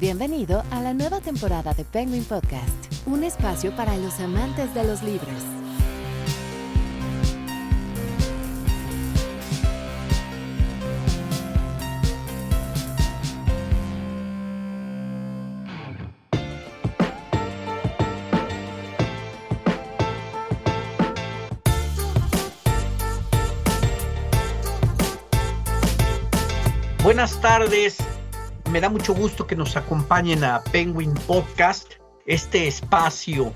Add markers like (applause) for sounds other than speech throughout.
Bienvenido a la nueva temporada de Penguin Podcast, un espacio para los amantes de los libros. Buenas tardes, me da mucho gusto que nos acompañen a Penguin Podcast, este espacio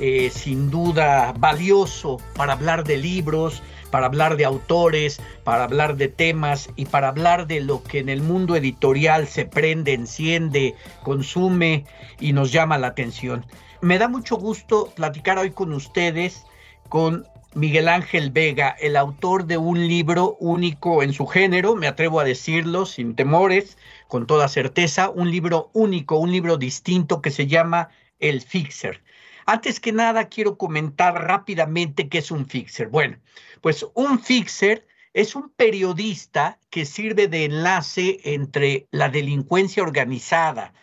eh, sin duda valioso para hablar de libros, para hablar de autores, para hablar de temas y para hablar de lo que en el mundo editorial se prende, enciende, consume y nos llama la atención. Me da mucho gusto platicar hoy con ustedes con Miguel Ángel Vega, el autor de un libro único en su género, me atrevo a decirlo sin temores, con toda certeza, un libro único, un libro distinto que se llama El Fixer. Antes que nada, quiero comentar rápidamente qué es un fixer. Bueno, pues un fixer es un periodista que sirve de enlace entre la delincuencia organizada,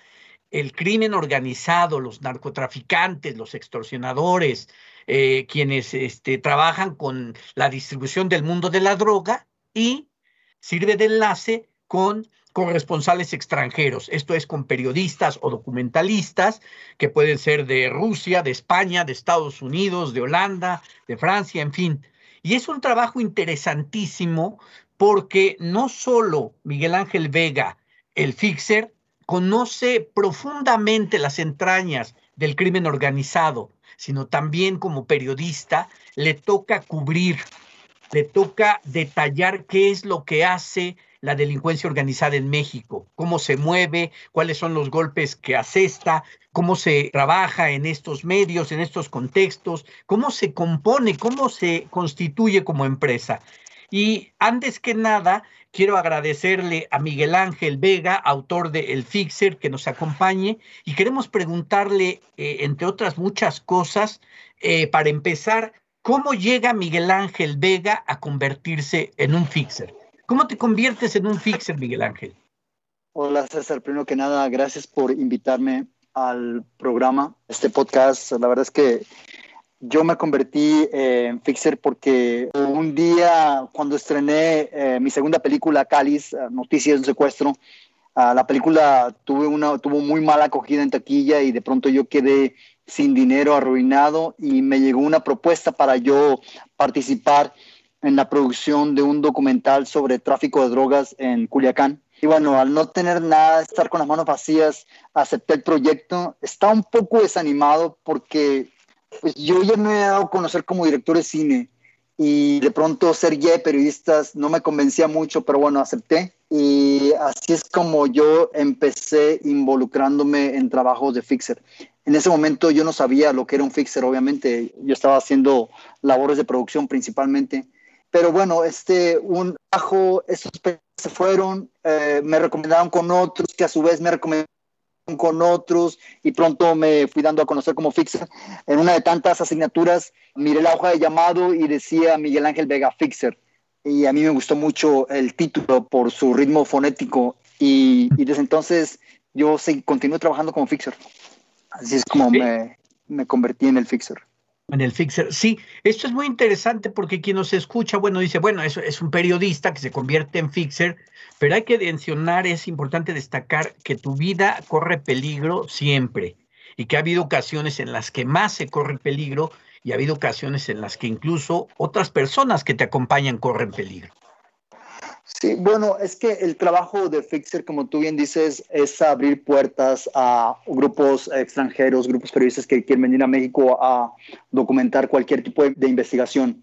el crimen organizado, los narcotraficantes, los extorsionadores, eh, quienes este, trabajan con la distribución del mundo de la droga y sirve de enlace con corresponsales extranjeros, esto es con periodistas o documentalistas que pueden ser de Rusia, de España, de Estados Unidos, de Holanda, de Francia, en fin. Y es un trabajo interesantísimo porque no solo Miguel Ángel Vega, el fixer, conoce profundamente las entrañas del crimen organizado, sino también como periodista le toca cubrir, le toca detallar qué es lo que hace la delincuencia organizada en México, cómo se mueve, cuáles son los golpes que asesta, cómo se trabaja en estos medios, en estos contextos, cómo se compone, cómo se constituye como empresa. Y antes que nada, quiero agradecerle a Miguel Ángel Vega, autor de El Fixer, que nos acompañe y queremos preguntarle, eh, entre otras muchas cosas, eh, para empezar, ¿cómo llega Miguel Ángel Vega a convertirse en un fixer? ¿Cómo te conviertes en un fixer, Miguel Ángel? Hola César, primero que nada, gracias por invitarme al programa, este podcast. La verdad es que yo me convertí eh, en fixer porque un día cuando estrené eh, mi segunda película, Cáliz, eh, Noticias de un secuestro, ah, la película tuve una, tuvo muy mala acogida en taquilla y de pronto yo quedé sin dinero, arruinado y me llegó una propuesta para yo participar en la producción de un documental sobre tráfico de drogas en Culiacán. Y bueno, al no tener nada, estar con las manos vacías, acepté el proyecto. Estaba un poco desanimado porque pues yo ya me he dado a conocer como director de cine y de pronto ser guía de periodistas no me convencía mucho, pero bueno, acepté. Y así es como yo empecé involucrándome en trabajos de fixer. En ese momento yo no sabía lo que era un fixer, obviamente. Yo estaba haciendo labores de producción principalmente. Pero bueno, este, un trabajo, esos se fueron, eh, me recomendaron con otros que a su vez me recomendaron con otros y pronto me fui dando a conocer como Fixer. En una de tantas asignaturas miré la hoja de llamado y decía Miguel Ángel Vega Fixer. Y a mí me gustó mucho el título por su ritmo fonético y, desde entonces yo continué trabajando como Fixer. Así es como me, me convertí en el Fixer. En el Fixer. Sí, esto es muy interesante porque quien nos escucha, bueno, dice, bueno, eso es un periodista que se convierte en Fixer, pero hay que mencionar, es importante destacar que tu vida corre peligro siempre y que ha habido ocasiones en las que más se corre peligro y ha habido ocasiones en las que incluso otras personas que te acompañan corren peligro. Sí, bueno, es que el trabajo de Fixer, como tú bien dices, es abrir puertas a grupos extranjeros, grupos periodistas que quieren venir a México a documentar cualquier tipo de, investigación.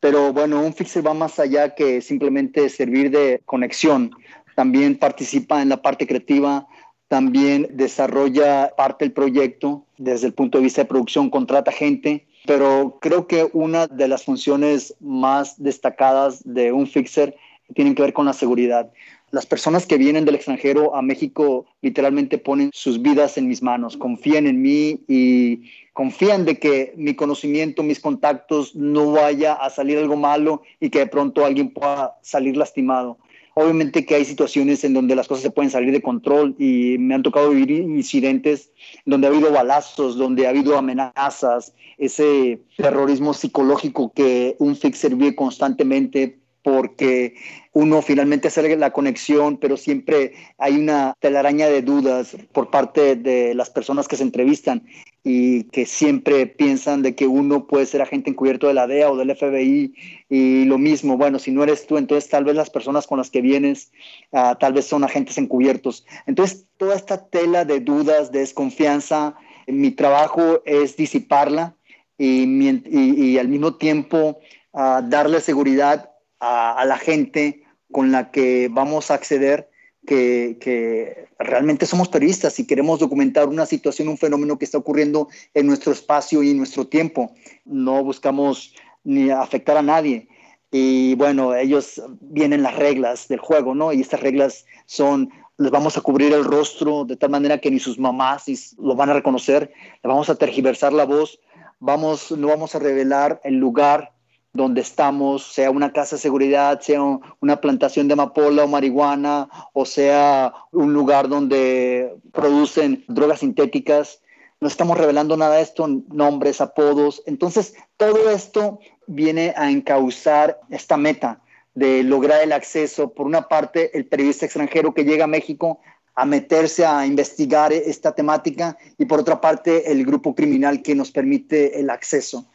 Pero bueno, un fixer va más allá que simplemente servir de conexión. También participa en la parte creativa, también desarrolla parte del proyecto desde el punto de vista de producción, contrata gente, pero creo que una de las funciones más destacadas de un fixer tienen que ver con la seguridad. Las personas que vienen del extranjero a México literalmente ponen sus vidas en mis manos, confían en mí y confían de que mi conocimiento, mis contactos no vaya a salir algo malo y que de pronto alguien pueda salir lastimado. Obviamente que hay situaciones en donde las cosas se pueden salir de control y me han tocado vivir incidentes donde ha habido balazos, donde ha habido amenazas, ese terrorismo psicológico que un fixer vive constantemente porque uno finalmente hace la conexión, pero siempre hay una telaraña de dudas por parte de las personas que se entrevistan y que siempre piensan de que uno puede ser agente encubierto de la DEA o del FBI y lo mismo, bueno, si no eres tú, entonces tal vez las personas con las que vienes uh, tal vez son agentes encubiertos. Entonces, toda esta tela de dudas, de desconfianza, mi trabajo es disiparla y, y, y al mismo tiempo uh, darle seguridad a, la gente con la que vamos a acceder, que, que, realmente somos periodistas y queremos documentar una situación, un fenómeno que está ocurriendo en nuestro espacio y en nuestro tiempo. No buscamos ni afectar a nadie. Y bueno, ellos vienen las reglas del juego, ¿no? Y estas reglas son, les vamos a cubrir el rostro de tal manera que ni sus mamás lo van a reconocer, le vamos a tergiversar la voz, vamos, no vamos a revelar el lugar donde estamos, sea una casa de seguridad, sea una plantación de amapola o marihuana, o sea un lugar donde producen drogas sintéticas. No estamos revelando nada de esto, nombres, apodos. Entonces, todo esto viene a encauzar esta meta de lograr el acceso, por una parte, el periodista extranjero que llega a México a meterse a investigar esta temática y por otra parte, el grupo criminal que nos permite el acceso.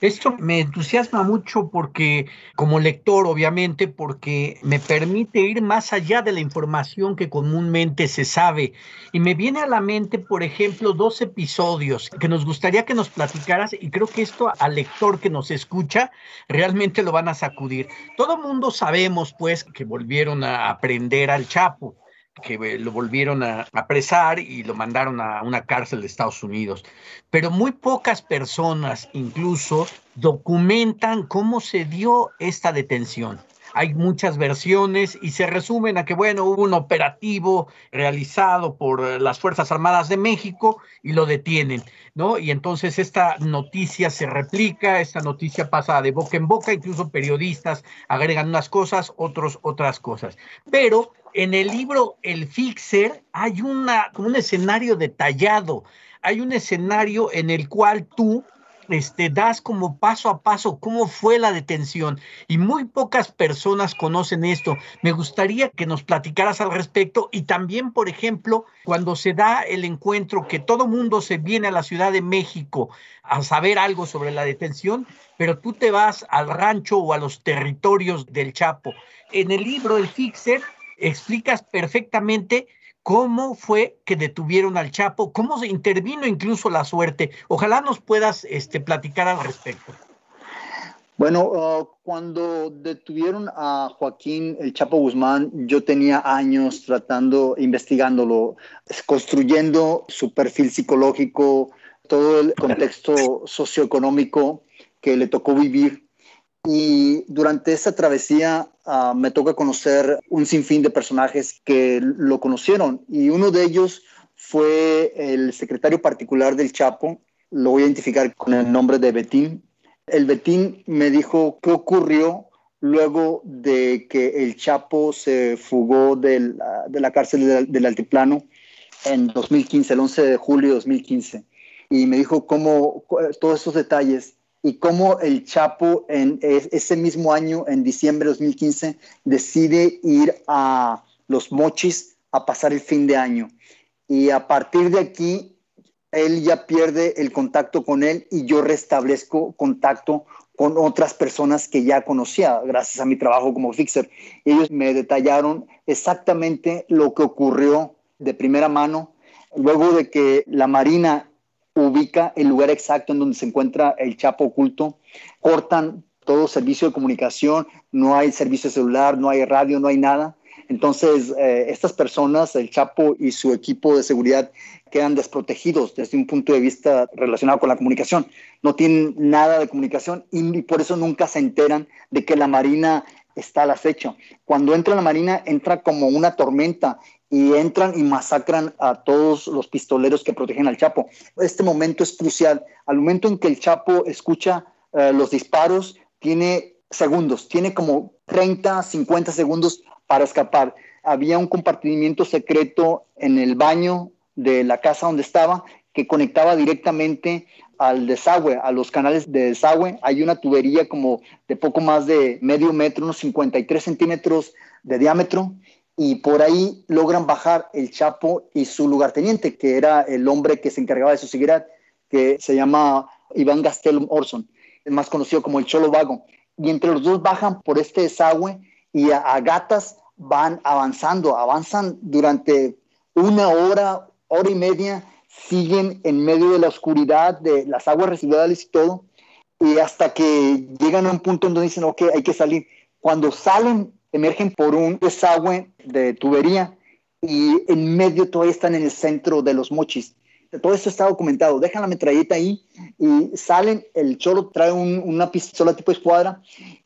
Esto me entusiasma mucho porque, como lector, obviamente, porque me permite ir más allá de la información que comúnmente se sabe. Y me viene a la mente, por ejemplo, dos episodios que nos gustaría que nos platicaras y creo que esto al lector que nos escucha realmente lo van a sacudir. Todo mundo sabemos, pues, que volvieron a aprender al Chapo que eh, lo volvieron a apresar y lo mandaron a una cárcel de Estados Unidos. Pero muy pocas personas incluso documentan cómo se dio esta detención. Hay muchas versiones y se resumen a que, bueno, hubo un operativo realizado por las Fuerzas Armadas de México y lo detienen, ¿no? Y entonces esta noticia se replica, esta noticia pasa de boca en boca, incluso periodistas agregan unas cosas, otros otras cosas. Pero en el libro El Fixer hay una, un escenario detallado, hay un escenario en el cual tú este, das como paso a paso cómo fue la detención y muy pocas personas conocen esto. Me gustaría que nos platicaras al respecto y también, por ejemplo, cuando se da el encuentro que todo mundo se viene a la Ciudad de México a saber algo sobre la detención, pero tú te vas al rancho o a los territorios del Chapo. En el libro El Fixer explicas perfectamente cómo fue que detuvieron al Chapo, cómo se intervino incluso la suerte. Ojalá nos puedas este, platicar al respecto. Bueno, uh, cuando detuvieron a Joaquín el Chapo Guzmán, yo tenía años tratando, investigándolo, construyendo su perfil psicológico, todo el contexto socioeconómico que le tocó vivir. Y durante esa travesía uh, me toca conocer un sinfín de personajes que lo conocieron y uno de ellos fue el secretario particular del Chapo, lo voy a identificar con el nombre de Betín. El Betín me dijo qué ocurrió luego de que el Chapo se fugó del, de la cárcel del, del Altiplano en 2015, el 11 de julio de 2015. Y me dijo cómo todos esos detalles y cómo el Chapo en ese mismo año, en diciembre de 2015, decide ir a Los Mochis a pasar el fin de año. Y a partir de aquí, él ya pierde el contacto con él y yo restablezco contacto con otras personas que ya conocía gracias a mi trabajo como fixer. Ellos me detallaron exactamente lo que ocurrió de primera mano luego de que la Marina ubica el lugar exacto en donde se encuentra el Chapo oculto, cortan todo servicio de comunicación, no hay servicio celular, no hay radio, no hay nada. Entonces, eh, estas personas, el Chapo y su equipo de seguridad, quedan desprotegidos desde un punto de vista relacionado con la comunicación. No tienen nada de comunicación y, por eso nunca se enteran de que la Marina está al acecho. Cuando entra la Marina, entra como una tormenta y entran y masacran a todos los pistoleros que protegen al Chapo. Este momento es crucial. Al momento en que el Chapo escucha eh, los disparos, tiene segundos, tiene como 30, 50 segundos para escapar. Había un compartimiento secreto en el baño de la casa donde estaba que conectaba directamente al desagüe, a los canales de desagüe. Hay una tubería como de poco más de medio metro, unos 53 centímetros de diámetro, y por ahí logran bajar el Chapo y su lugarteniente, que era el hombre que se encargaba de su seguridad, que se llama Iván Gastelum Orson, más conocido como el Cholo Vago. Y entre los dos bajan por este desagüe y a gatas van avanzando, avanzan durante una hora, hora y media, siguen en medio de la oscuridad, de las aguas residuales y todo, y hasta que llegan a un punto donde dicen, ok, hay que salir. Cuando salen, emergen por un desagüe de tubería y en medio todavía están en el centro de los mochis. Todo esto está documentado. Dejan la metralleta ahí y salen. El cholo trae una pistola tipo escuadra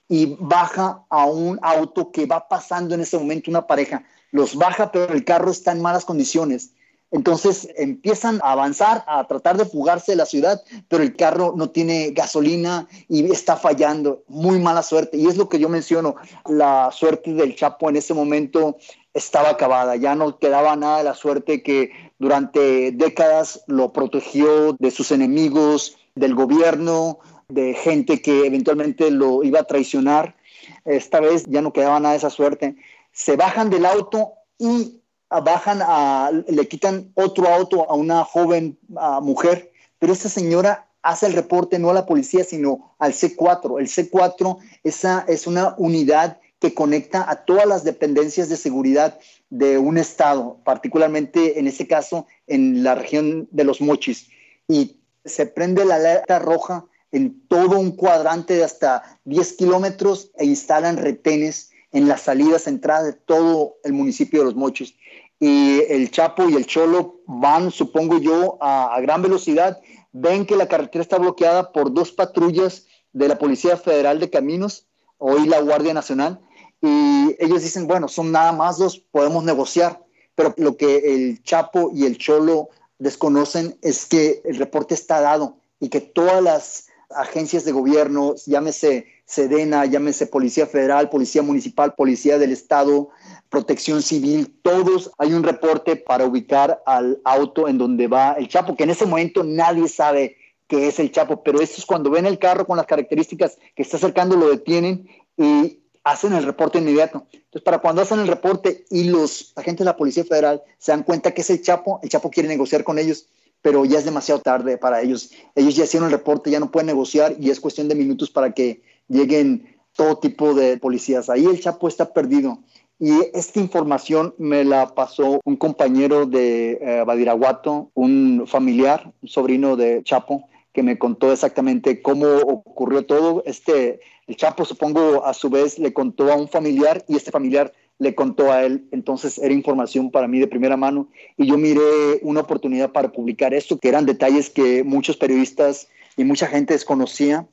y baja a un auto que va pasando en ese momento una pareja. Los baja, pero el carro está en malas condiciones. Entonces empiezan a avanzar, a tratar de fugarse de la ciudad, pero el carro no tiene gasolina y está fallando. Muy mala suerte. Y es lo que yo menciono, la suerte del Chapo en ese momento estaba acabada. Ya no quedaba nada de la suerte que durante décadas lo protegió de sus enemigos, del gobierno, de gente que eventualmente lo iba a traicionar. Esta vez ya no quedaba nada de esa suerte. Se bajan del auto y bajan a, le quitan otro auto a una joven mujer, pero esta señora hace el reporte no a la policía, sino al C4. El C4 esa es una unidad que conecta a todas las dependencias de seguridad de un estado, particularmente en este caso en la región de los Mochis. Y se prende la alerta roja en todo un cuadrante de hasta 10 kilómetros e instalan retenes en las salidas, entradas de todo el municipio de Los Mochis. Y el Chapo y el Cholo van, supongo yo, a, gran velocidad. Ven que la carretera está bloqueada por dos patrullas de la Policía Federal de Caminos, hoy la Guardia Nacional, y ellos dicen, bueno, son nada más dos, podemos negociar. Pero lo que el Chapo y el Cholo desconocen es que el reporte está dado y que todas las agencias de gobierno, llámese Sedena, llámese Policía Federal, Policía Municipal, Policía del Estado, Protección Civil, todos hay un reporte para ubicar al auto en donde va el Chapo, que en ese momento nadie sabe qué es el Chapo, pero eso es cuando ven el carro con las características que está acercando, lo detienen y hacen el reporte inmediato. Entonces, para cuando hacen el reporte y los agentes de la Policía Federal se dan cuenta que es el Chapo, el Chapo quiere negociar con ellos pero ya es demasiado tarde para ellos. Ellos ya hicieron el reporte, ya no pueden negociar y es cuestión de minutos para que lleguen todo tipo de policías. Ahí el Chapo está perdido. Y esta información me la pasó un compañero de eh, Badiraguato, un familiar, un sobrino de Chapo, que me contó exactamente cómo ocurrió todo. Este, el Chapo, supongo, a su vez le contó a un familiar y este familiar le contó a él. Entonces era información para mí de primera mano y yo miré una oportunidad para publicar esto, que eran detalles que muchos periodistas y mucha gente desconocía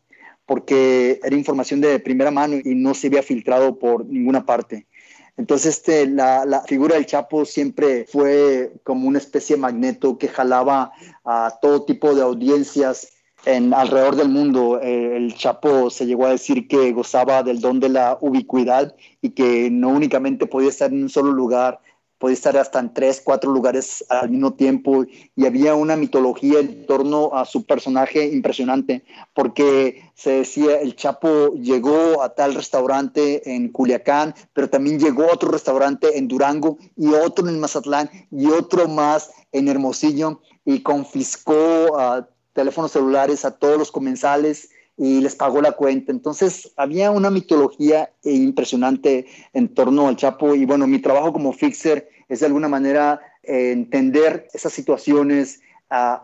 porque era información de primera mano y no se había filtrado por ninguna parte. Entonces, este, la, figura del Chapo siempre fue como una especie de magneto que jalaba a todo tipo de audiencias en alrededor del mundo. Eh, el Chapo se llegó a decir que gozaba del don de la ubicuidad y que no únicamente podía estar en un solo lugar, podía estar hasta en tres, cuatro lugares al mismo tiempo y había una mitología en torno a su personaje impresionante porque se decía el Chapo llegó a tal restaurante en Culiacán, pero también llegó a otro restaurante en Durango y otro en Mazatlán y otro más en Hermosillo y confiscó a teléfonos celulares a todos los comensales y les pagó la cuenta. Entonces había una mitología impresionante en torno al Chapo y bueno, mi trabajo como fixer es de alguna manera eh, entender esas situaciones,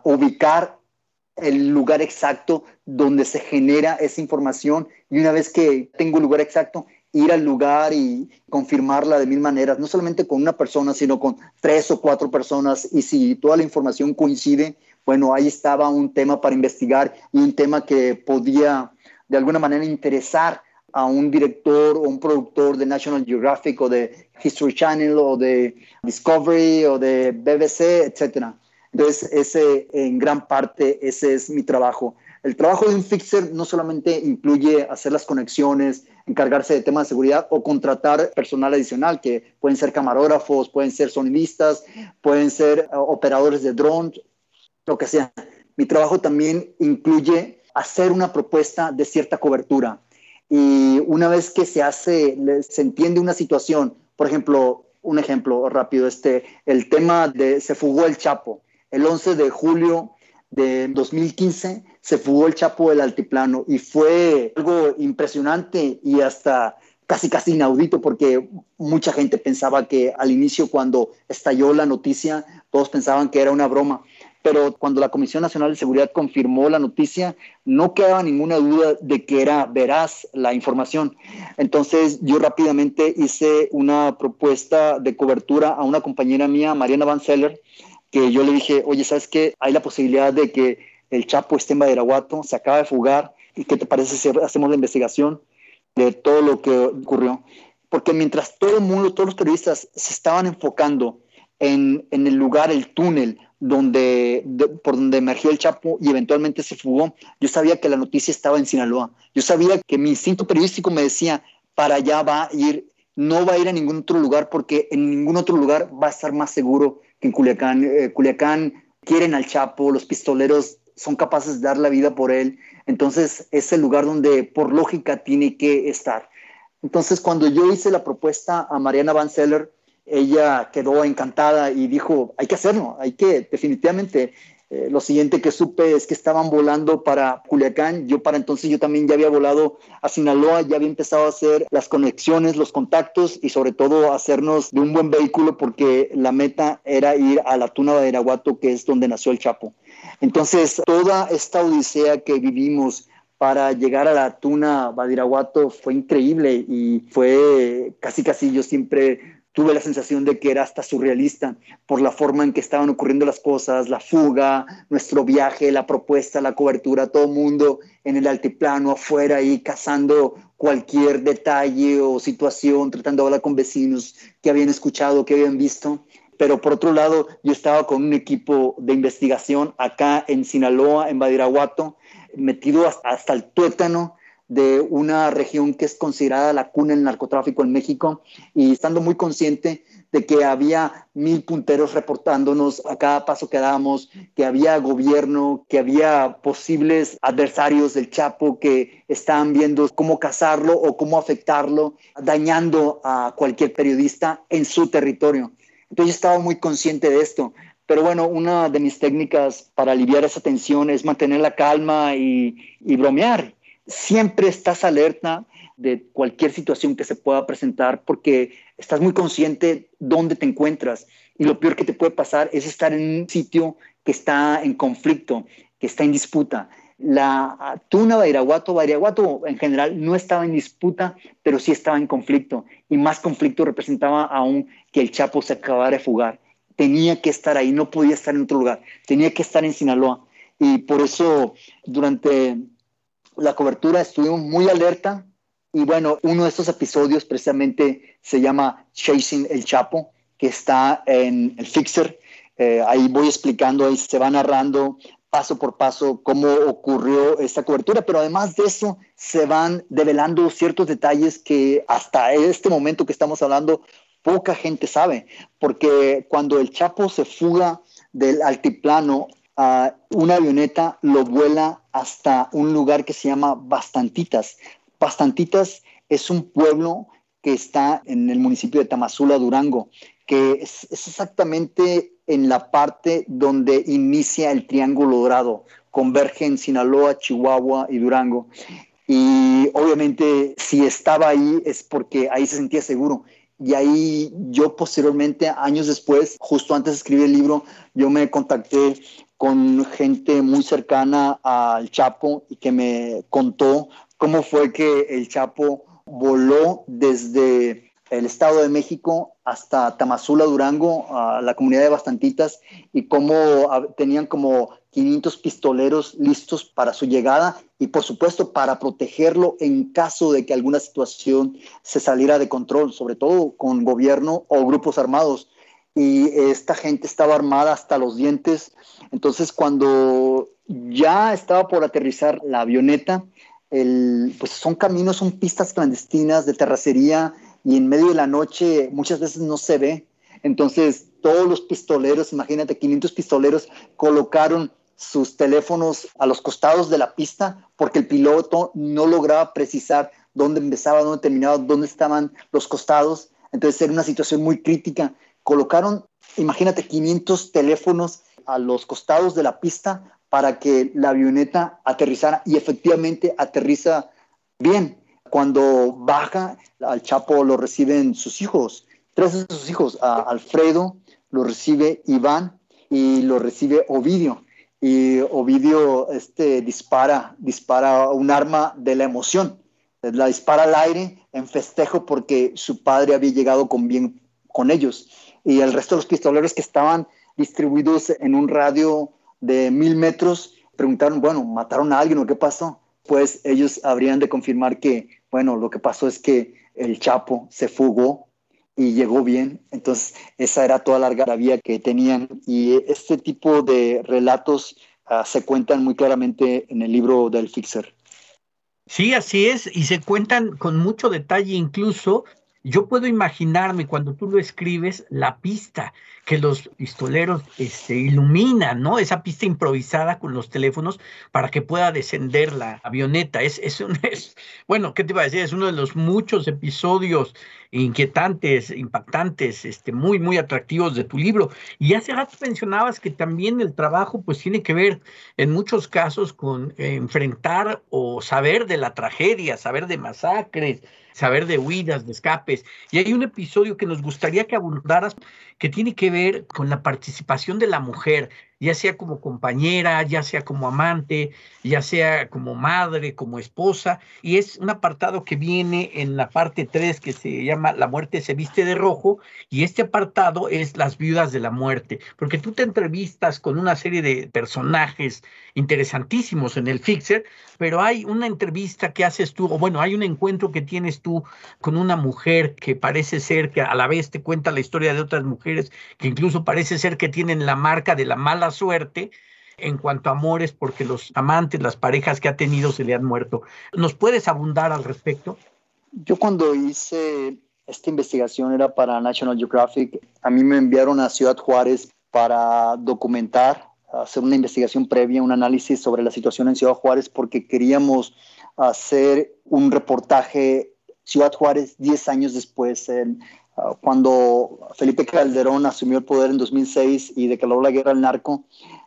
ubicar el lugar exacto donde se genera esa información y una vez que tengo el lugar exacto, ir al lugar y confirmarla de mil maneras, no solamente con una persona, sino con tres o cuatro personas. Y si toda la información coincide, bueno, ahí estaba un tema para investigar y un tema que podía de alguna manera interesar a un director o un productor de National Geographic o de History Channel o de Discovery o de BBC, etcétera. Entonces, ese en gran parte, ese es mi trabajo. El trabajo de un fixer no solamente incluye hacer las conexiones, encargarse de temas de seguridad o contratar personal adicional, que pueden ser camarógrafos, pueden ser sonidistas, pueden ser uh, operadores de drones, lo que sea. Mi trabajo también incluye hacer una propuesta de cierta cobertura. Y una vez que se hace, se entiende una situación, por ejemplo, un ejemplo rápido, este, el tema de se fugó el Chapo. El 11 de julio de 2015 se fugó el Chapo del Altiplano y fue algo impresionante y hasta casi casi inaudito porque mucha gente pensaba que al inicio cuando estalló la noticia todos pensaban que era una broma pero cuando la Comisión Nacional de Seguridad confirmó la noticia, no quedaba ninguna duda de que era veraz la información. Entonces yo rápidamente hice una propuesta de cobertura a una compañera mía, Mariana Van que yo le dije, oye, ¿sabes qué? Hay la posibilidad de que el Chapo esté en Badiraguato, se acaba de fugar, ¿y qué te parece si hacemos la investigación de todo lo que ocurrió? Porque mientras todo el mundo, todos los periodistas se estaban enfocando en, en el lugar, el túnel, donde, por donde emergió el Chapo y eventualmente se fugó, yo sabía que la noticia estaba en Sinaloa. Yo sabía que mi instinto periodístico me decía, para allá va a ir, no va a ir a ningún otro lugar porque en ningún otro lugar va a estar más seguro que en Culiacán. Eh, Culiacán quieren al Chapo, los pistoleros son capaces de dar la vida por él. Entonces es el lugar donde por lógica tiene que estar. Entonces cuando yo hice la propuesta a Mariana Van Zeller, ella quedó encantada y dijo, hay que hacerlo, hay que definitivamente. Eh, lo siguiente que supe es que estaban volando para Culiacán. Yo para entonces yo también ya había volado a Sinaloa, ya había empezado a hacer las conexiones, los contactos y sobre todo hacernos de un buen vehículo porque la meta era ir a la Tuna de Iraguato, que es donde nació el Chapo. Entonces, toda esta odisea que vivimos para llegar a la Tuna Badiraguato fue increíble y fue casi casi yo siempre tuve la sensación de que era hasta surrealista por la forma en que estaban ocurriendo las cosas, la fuga, nuestro viaje, la propuesta, la cobertura, todo mundo en el altiplano afuera ahí cazando cualquier detalle o situación, tratando de hablar con vecinos que habían escuchado, que habían visto. Pero por otro lado, yo estaba con un equipo de investigación acá en Sinaloa, en Badiraguato, metido hasta el tuétano de una región que es considerada la cuna del narcotráfico en México y estando muy consciente de que había mil punteros reportándonos a cada paso que dábamos, que había gobierno, que había posibles adversarios del Chapo que estaban viendo cómo cazarlo o cómo afectarlo, dañando a cualquier periodista en su territorio. Entonces estaba muy consciente de esto. Pero bueno, una de mis técnicas para aliviar esa tensión es mantener la calma y bromear siempre estás alerta de cualquier situación que se pueda presentar porque estás muy consciente dónde te encuentras y lo peor que te puede pasar es estar en un sitio que está en conflicto, que está en disputa. La tuna Bairaguato, Bairaguato en general no estaba en disputa, pero sí estaba en conflicto y más conflicto representaba aún que el Chapo se acabara de fugar. Tenía que estar ahí, no podía estar en otro lugar, tenía que estar en Sinaloa. Y por eso durante la cobertura estuvimos muy alerta. Y bueno, uno de estos episodios precisamente se llama Chasing el Chapo, que está en el Fixer. Eh, ahí voy explicando, ahí se va narrando paso por paso cómo ocurrió esta cobertura, pero además de eso se van develando ciertos detalles que hasta este momento que estamos hablando poca gente sabe, porque cuando el Chapo se fuga del altiplano una avioneta lo vuela hasta un lugar que se llama Bastantitas. Bastantitas es un pueblo que está en el municipio de Tamazula, Durango, que es, exactamente en la parte donde inicia el Triángulo Dorado, convergen Sinaloa, Chihuahua y Durango. Y obviamente si estaba ahí es porque ahí se sentía seguro. Y ahí yo posteriormente, años después, justo antes de escribir el libro, yo me contacté con gente muy cercana al Chapo y que me contó cómo fue que el Chapo voló desde el Estado de México hasta Tamazula, Durango, a la comunidad de Bastantitas, y cómo tenían como 500 pistoleros listos para su llegada y por supuesto para protegerlo en caso de que alguna situación se saliera de control, sobre todo con gobierno o grupos armados y esta gente estaba armada hasta los dientes. Entonces, cuando ya estaba por aterrizar la avioneta, el, pues son caminos, son pistas clandestinas de terracería y en medio de la noche muchas veces no se ve. Entonces, todos los pistoleros, imagínate, 500 pistoleros colocaron sus teléfonos a los costados de la pista porque el piloto no lograba precisar dónde empezaba, dónde terminaba, dónde estaban los costados. Entonces era una situación muy crítica colocaron, imagínate, 500 teléfonos a los costados de la pista para que la avioneta aterrizara y efectivamente aterriza bien. Cuando baja, al Chapo lo reciben sus hijos, tres de sus hijos, a Alfredo, lo recibe Iván y lo recibe Ovidio. Y Ovidio este, dispara, dispara un arma de la emoción, la dispara al aire en festejo porque su padre había llegado con bien con ellos y el resto de los pistoleros que estaban distribuidos en un radio de mil metros preguntaron, bueno, ¿mataron a alguien o qué pasó? Pues ellos habrían de confirmar que, bueno, lo que pasó es que el Chapo se fugó y llegó bien. Entonces, esa era toda la vía que tenían. Y este tipo de relatos uh, se cuentan muy claramente en el libro del Fixer. Sí, así es, y se cuentan con mucho detalle incluso yo puedo imaginarme cuando tú lo escribes la pista que los pistoleros este, iluminan, ¿no? Esa pista improvisada con los teléfonos para que pueda descender la avioneta. Es, es, un, (laughs) es, bueno, ¿qué te iba a decir? Es uno de los muchos episodios inquietantes, impactantes, este, muy, muy atractivos de tu libro. Y hace rato mencionabas que también el trabajo pues tiene que ver en muchos casos con enfrentar o saber de la tragedia, saber de masacres, saber de huidas, de escapes. Y hay un episodio que nos gustaría que abordaras que tiene que ver con la participación de la mujer ya sea como compañera, ya sea como amante, ya sea como madre, como esposa, y es un apartado que viene en la parte 3 que se llama La muerte se viste de rojo, y este apartado es Las viudas de la muerte, porque tú te entrevistas con una serie de personajes interesantísimos en el Fixer, pero hay una entrevista que haces tú, o bueno, hay un encuentro que tienes tú con una mujer que parece ser que a la vez te cuenta la historia de otras mujeres que incluso parece ser que tienen la marca de la mala suerte en cuanto a amores porque los amantes, las parejas que ha tenido se le han muerto. ¿Nos puedes abundar al respecto? Yo cuando hice esta investigación era para National Geographic. A mí me enviaron a Ciudad Juárez para documentar, hacer una investigación previa, un análisis sobre la situación en Ciudad Juárez porque queríamos hacer un reportaje Ciudad Juárez 10 años después, en, cuando Felipe Calderón asumió el poder en 2006 y declaró la guerra al narco,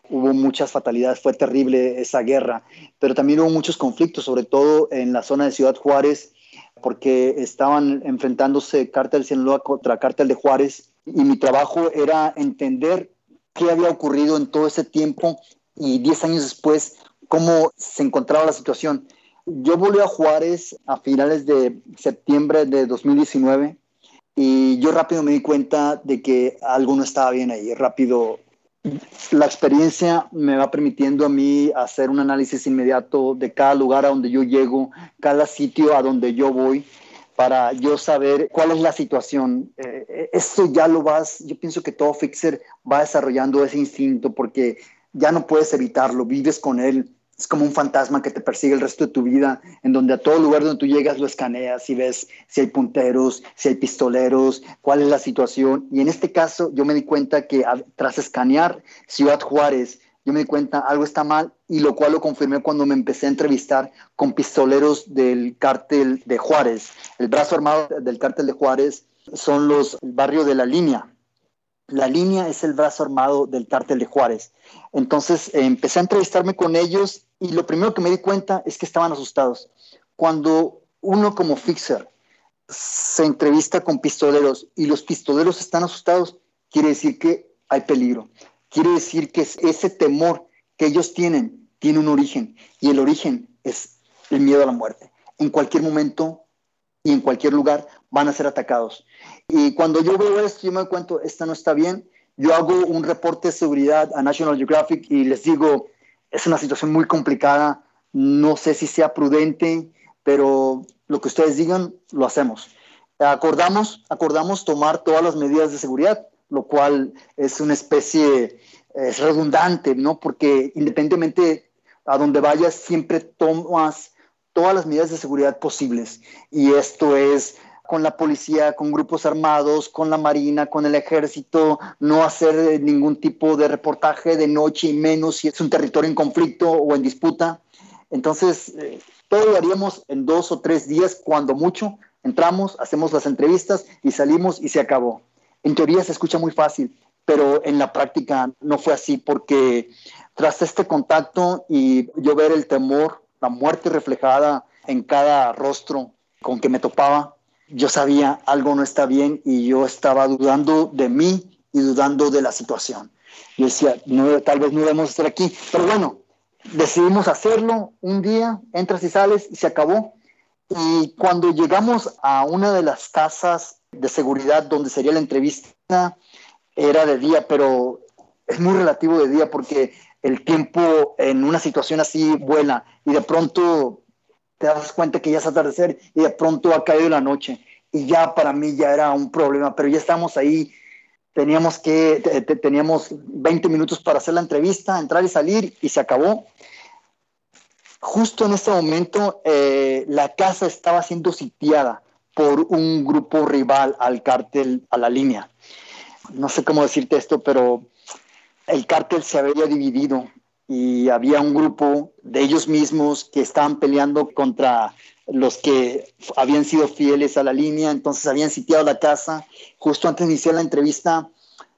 hubo muchas fatalidades, fue terrible esa guerra, pero también hubo muchos conflictos, sobre todo en la zona de Ciudad Juárez, porque estaban enfrentándose cártel Sinaloa contra cártel de Juárez, y mi trabajo era entender qué había ocurrido en todo ese tiempo y 10 años después, cómo se encontraba la situación. Yo volví a Juárez a finales de septiembre de 2019 y yo rápido me di cuenta de que algo no estaba bien ahí. Rápido, la experiencia me va permitiendo a mí hacer un análisis inmediato de cada lugar a donde yo llego, cada sitio a donde yo voy, para yo saber cuál es la situación. Eh, esto ya lo vas, yo pienso que todo fixer va desarrollando ese instinto porque ya no puedes evitarlo, vives con él es como un fantasma que te persigue el resto de tu vida, en donde a todo lugar donde tú llegas lo escaneas y ves si hay punteros, si hay pistoleros, cuál es la situación. Y en este caso yo me di cuenta que tras escanear Ciudad Juárez, yo me di cuenta algo está mal y lo cual lo confirmé cuando me empecé a entrevistar con pistoleros del cártel de Juárez. El brazo armado del cártel de Juárez son los el barrio de la línea, la línea es el brazo armado del cártel de Juárez. Entonces eh, empecé a entrevistarme con ellos y lo primero que me di cuenta es que estaban asustados. Cuando uno como fixer se entrevista con pistoleros y los pistoleros están asustados, quiere decir que hay peligro. quiere decir que ese temor que ellos tienen tiene un origen y el origen es el miedo a la muerte. En cualquier momento y en cualquier lugar van a ser atacados. Y cuando yo veo esto, yo me doy cuenta, esta no está bien. Yo hago un reporte de seguridad a National Geographic y les digo, es una situación muy complicada, no sé si sea prudente, pero lo que ustedes digan, lo hacemos. Acordamos, acordamos tomar todas las medidas de seguridad, lo cual es una especie, es redundante, ¿no? Porque independientemente a donde vayas, siempre tomas todas las medidas de seguridad posibles. Y esto es con la policía, con grupos armados, con la marina, con el ejército, no hacer ningún tipo de reportaje de noche y menos si es un territorio en conflicto o en disputa. Entonces, eh, todo lo haríamos en dos o tres días, cuando mucho. Entramos, hacemos las entrevistas y salimos y se acabó. En teoría se escucha muy fácil, pero en la práctica no fue así porque tras este contacto y yo ver el temor, la muerte reflejada en cada rostro con que me topaba, yo sabía algo no está bien y yo estaba dudando de mí y dudando de la situación. Yo decía, no, tal vez no debemos estar aquí, pero bueno, decidimos hacerlo un día, entras y sales y se acabó. Y cuando llegamos a una de las casas de seguridad donde sería la entrevista, era de día, pero es muy relativo de día porque el tiempo en una situación así vuela y de pronto te das cuenta que ya es atardecer y de pronto ha caído la noche y ya para mí ya era un problema, pero ya estamos ahí, teníamos que, teníamos 20 minutos para hacer la entrevista, entrar y salir y se acabó. Justo en ese momento eh, la casa estaba siendo sitiada por un grupo rival al cártel, a la línea. No sé cómo decirte esto, pero el cártel se había dividido y había un grupo de ellos mismos que estaban peleando contra los que habían sido fieles a la línea, entonces habían sitiado la casa. Justo antes de iniciar la entrevista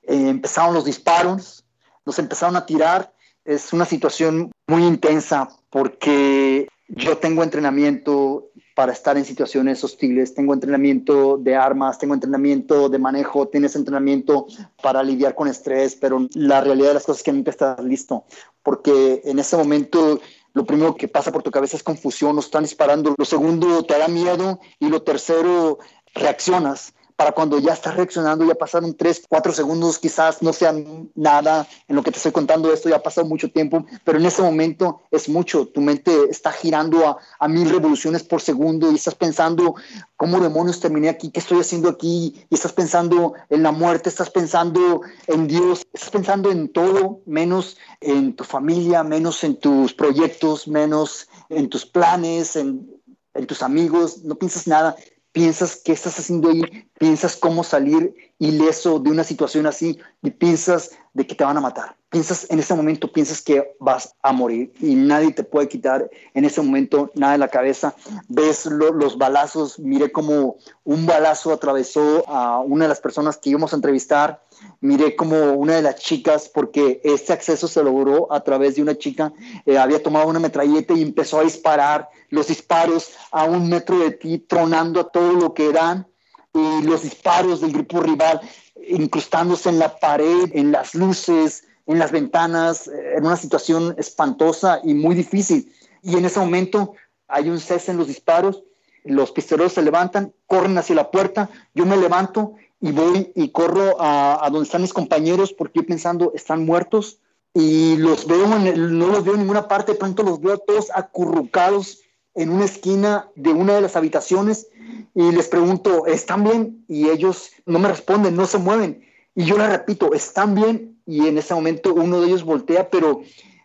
eh, empezaron los disparos, nos empezaron a tirar. Es una situación muy intensa porque yo tengo entrenamiento para estar en situaciones hostiles. Tengo entrenamiento de armas, tengo entrenamiento de manejo, tienes entrenamiento para lidiar con estrés, pero la realidad de las cosas es que nunca estás listo, porque en ese momento lo primero que pasa por tu cabeza es confusión, nos están disparando, lo segundo te da miedo y lo tercero reaccionas para cuando ya estás reaccionando, ya pasaron tres, cuatro segundos, quizás no sea nada en lo que te estoy contando esto, ya ha pasado mucho tiempo, pero en ese momento es mucho, tu mente está girando a, a mil revoluciones por segundo y estás pensando, ¿cómo demonios terminé aquí? ¿Qué estoy haciendo aquí? Y estás pensando en la muerte, estás pensando en Dios, estás pensando en todo, menos en tu familia, menos en tus proyectos, menos en tus planes, en, en tus amigos, no piensas nada, piensas qué estás haciendo ahí, piensas cómo salir ileso de una situación así y piensas de que te van a matar. Piensas en ese momento, piensas que vas a morir y nadie te puede quitar en ese momento nada de la cabeza. Ves los balazos, miré como un balazo atravesó a una de las personas que íbamos a entrevistar miré como una de las chicas, porque este acceso se logró a través de una chica, eh, había tomado una metralleta y empezó a disparar los disparos a un metro de ti, tronando a todo lo que dan, y los disparos del grupo rival incrustándose en la pared, en las luces, en las ventanas, eh, en una situación espantosa y muy difícil. Y en ese momento hay un cese en los disparos, los pistoleros se levantan, corren hacia la puerta, yo me levanto y voy y corro a, donde están mis compañeros porque yo pensando, están muertos y los veo, no los veo en ninguna parte, de pronto los veo todos acurrucados en una esquina de una de las habitaciones y les pregunto, ¿están bien? Y ellos no me responden, no se mueven. Y yo les repito, ¿están bien? Y en ese momento uno de ellos voltea, pero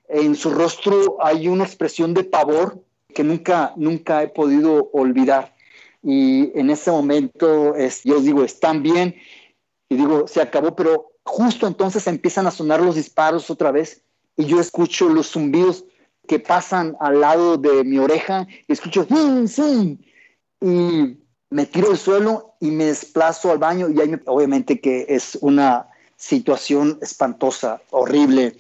en su rostro hay una expresión de pavor que nunca, nunca he podido olvidar y en ese momento es, yo digo, están bien y digo, se acabó, pero justo entonces empiezan a sonar los disparos otra vez y yo escucho los zumbidos que pasan al lado de mi oreja y escucho ¡Sim, y me tiro al suelo y me desplazo al baño y ahí obviamente que es una situación espantosa, horrible.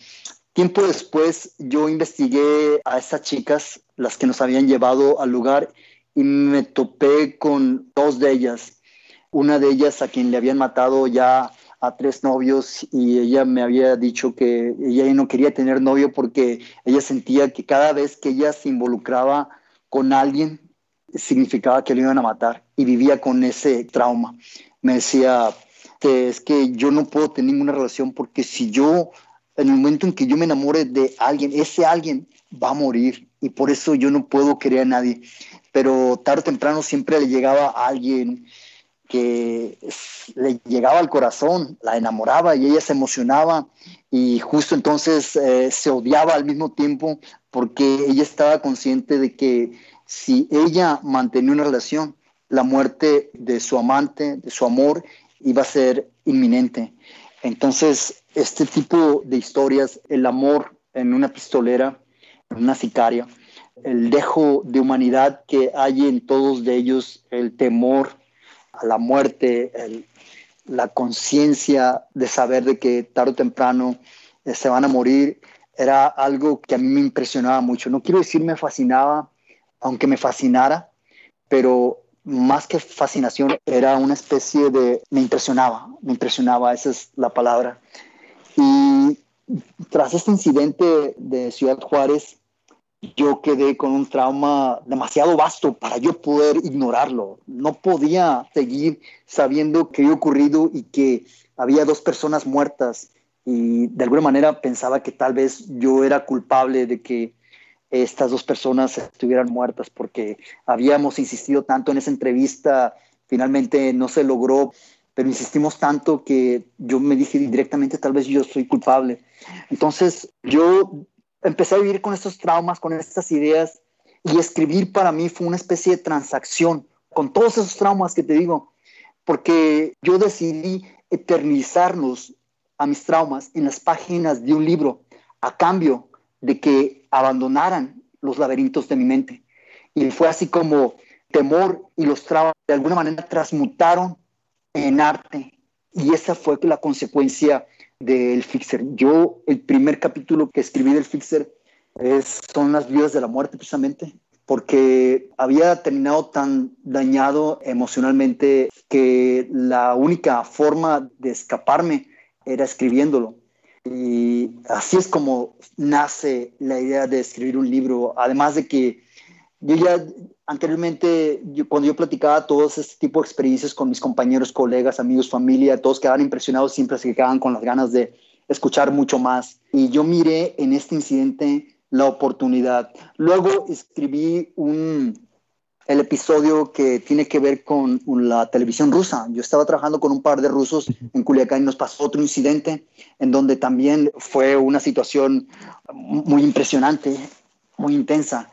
Tiempo después yo investigué a esas chicas, las que nos habían llevado al lugar, y me topé con dos de ellas. Una de ellas a quien le habían matado ya a tres novios y ella me había dicho que ella no quería tener novio porque ella sentía que cada vez que ella se involucraba con alguien significaba que le iban a matar y vivía con ese trauma. Me decía que es que yo no puedo tener ninguna relación porque si yo, en el momento en que yo me enamore de alguien, ese alguien va a morir y por eso yo no puedo querer a nadie. Pero tarde o temprano siempre le llegaba a alguien que le llegaba al corazón, la enamoraba y ella se emocionaba y justo entonces eh, se odiaba al mismo tiempo porque ella estaba consciente de que si ella mantenía una relación, la muerte de su amante, de su amor, iba a ser inminente. Entonces, este tipo de historias, el amor en una pistolera, en una sicaria, el dejo de humanidad que hay en todos de ellos, el temor a la muerte, la conciencia de saber de que tarde o temprano eh, se van a morir, era algo que a mí me impresionaba mucho. No quiero decir me fascinaba, aunque me fascinara, pero más que fascinación era una especie de, me impresionaba, me impresionaba, esa es la palabra. Y tras este incidente de Ciudad Juárez, yo quedé con un trauma demasiado vasto para yo poder ignorarlo. No podía seguir sabiendo que había ocurrido y que había dos personas muertas y de alguna manera pensaba que tal vez yo era culpable de que estas dos personas estuvieran muertas porque habíamos insistido tanto en esa entrevista, finalmente no se logró, pero insistimos tanto que yo me dije directamente tal vez yo soy culpable. Entonces yo empecé a vivir con estos traumas, con estas ideas y escribir para mí fue una especie de transacción con todos esos traumas que te digo, porque yo decidí eternizarnos a mis traumas en las páginas de un libro a cambio de que abandonaran los laberintos de mi mente. Y fue así como temor y los traumas de alguna manera transmutaron en arte. Y esa fue la consecuencia del Fixer. Yo, el primer capítulo que escribí del Fixer es, son las vidas de la muerte, precisamente, porque había terminado tan dañado emocionalmente que la única forma de escaparme era escribiéndolo. Y así es como nace la idea de escribir un libro, además de que yo ya anteriormente, cuando yo platicaba todos este tipo de experiencias con mis compañeros, colegas, amigos, familia, todos quedaban impresionados, siempre se quedaban con las ganas de escuchar mucho más. Y yo miré en este incidente la oportunidad. Luego escribí un, el episodio que tiene que ver con la televisión rusa. Yo estaba trabajando con un par de rusos en Culiacán y nos pasó otro incidente en donde también fue una situación muy impresionante, muy intensa.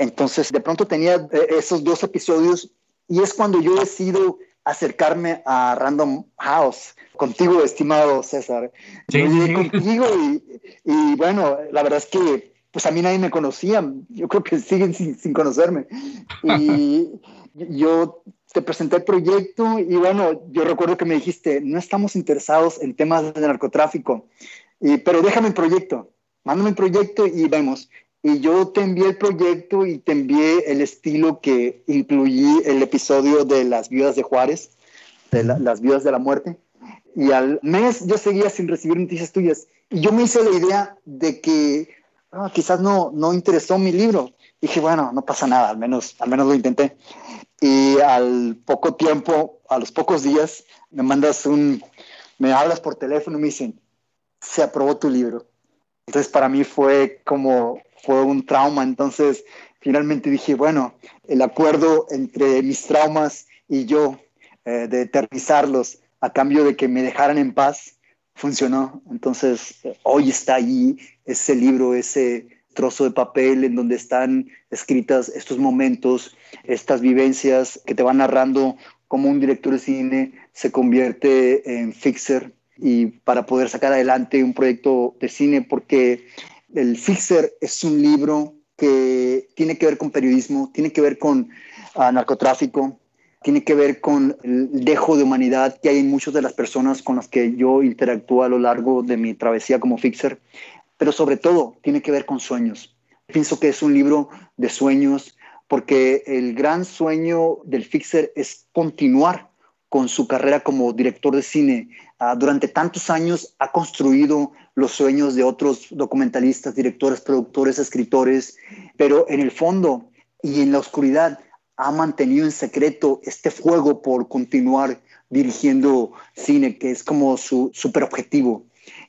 Entonces, de pronto tenía eh, esos dos episodios y es cuando yo decido acercarme a Random House contigo, estimado César. Sí, contigo y, y bueno, la verdad es que pues a mí nadie me conocía, yo creo que siguen sin, conocerme. Y (laughs) yo te presenté el proyecto y bueno, yo recuerdo que me dijiste, no estamos interesados en temas de narcotráfico, y, pero déjame el proyecto, mándame el proyecto y vemos. Y yo te envié el proyecto y te envié el estilo que incluí el episodio de las viudas de Juárez, de las viudas de la muerte. Y al mes yo seguía sin recibir noticias tuyas. Y yo me hice la idea de que Ah, quizás no, no interesó mi libro. Dije, bueno, no pasa nada, al menos, al menos lo intenté. Y al poco tiempo, a los pocos días, me mandas un, me hablas por teléfono y me dicen, se aprobó tu libro. Entonces para mí fue como, fue un trauma. Entonces finalmente dije, bueno, el acuerdo entre mis traumas y yo eh, de eternizarlos a cambio de que me dejaran en paz, funcionó. Entonces, hoy está allí ese libro, ese trozo de papel en donde están escritas estos momentos, estas vivencias que te van narrando cómo un director de cine se convierte en fixer y para poder sacar adelante un proyecto de cine, porque el fixer es un libro que tiene que ver con periodismo, tiene que ver con ah, narcotráfico, tiene que ver con el dejo de humanidad que hay en muchas de las personas con las que yo interactúo a lo largo de mi travesía como fixer, pero sobre todo tiene que ver con sueños. Pienso que es un libro de sueños porque el gran sueño del fixer es continuar con su carrera como director de cine. Ah, durante tantos años ha construido los sueños de otros documentalistas, directores, productores, escritores, pero en el fondo y en la oscuridad ha mantenido en secreto este fuego por continuar dirigiendo cine, que es como su super objetivo.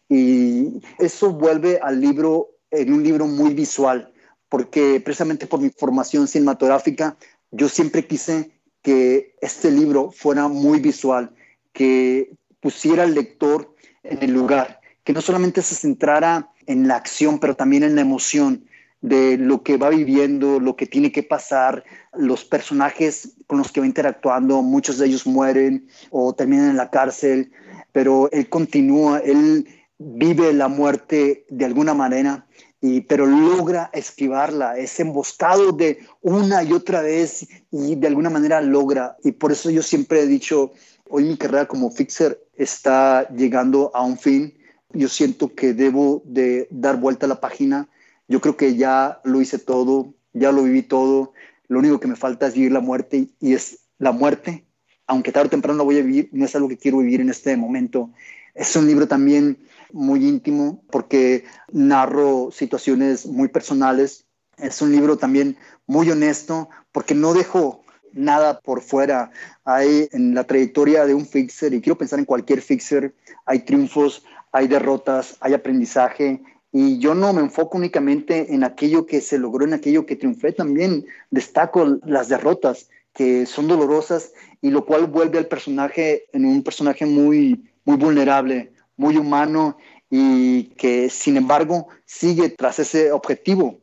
Y eso vuelve al libro en un libro muy visual, porque precisamente por mi formación cinematográfica, yo siempre quise que este libro fuera muy visual, que pusiera al lector en el lugar, que no solamente se centrara en la acción, pero también en la emoción de lo que va viviendo, lo que tiene que pasar, los personajes con los que va interactuando, muchos de ellos mueren o terminan en la cárcel, pero él continúa, él vive la muerte de alguna manera y, pero logra esquivarla, es emboscado de una y otra vez y de alguna manera logra. Y por eso yo siempre he dicho, hoy mi carrera como fixer está llegando a un fin. Yo siento que debo de dar vuelta a la página. Yo creo que ya lo hice todo, ya lo viví todo. Lo único que me falta es vivir la muerte y es la muerte. Aunque tarde o temprano la voy a vivir, no es algo que quiero vivir en este momento. Es un libro también muy íntimo porque narro situaciones muy personales. Es un libro también muy honesto porque no dejo nada por fuera. Hay en la trayectoria de un fixer, y quiero pensar en cualquier fixer, hay triunfos, hay derrotas, hay aprendizaje. Y yo no me enfoco únicamente en aquello que se logró, en aquello que triunfé, también destaco las derrotas que son dolorosas y lo cual vuelve al personaje en un personaje muy, muy vulnerable, muy humano y que sin embargo sigue tras ese objetivo,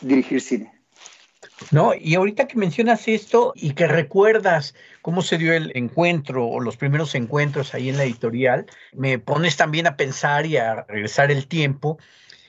dirigir cine. No, y ahorita que mencionas esto y que recuerdas cómo se dio el encuentro o los primeros encuentros ahí en la editorial, me pones también a pensar y a regresar el tiempo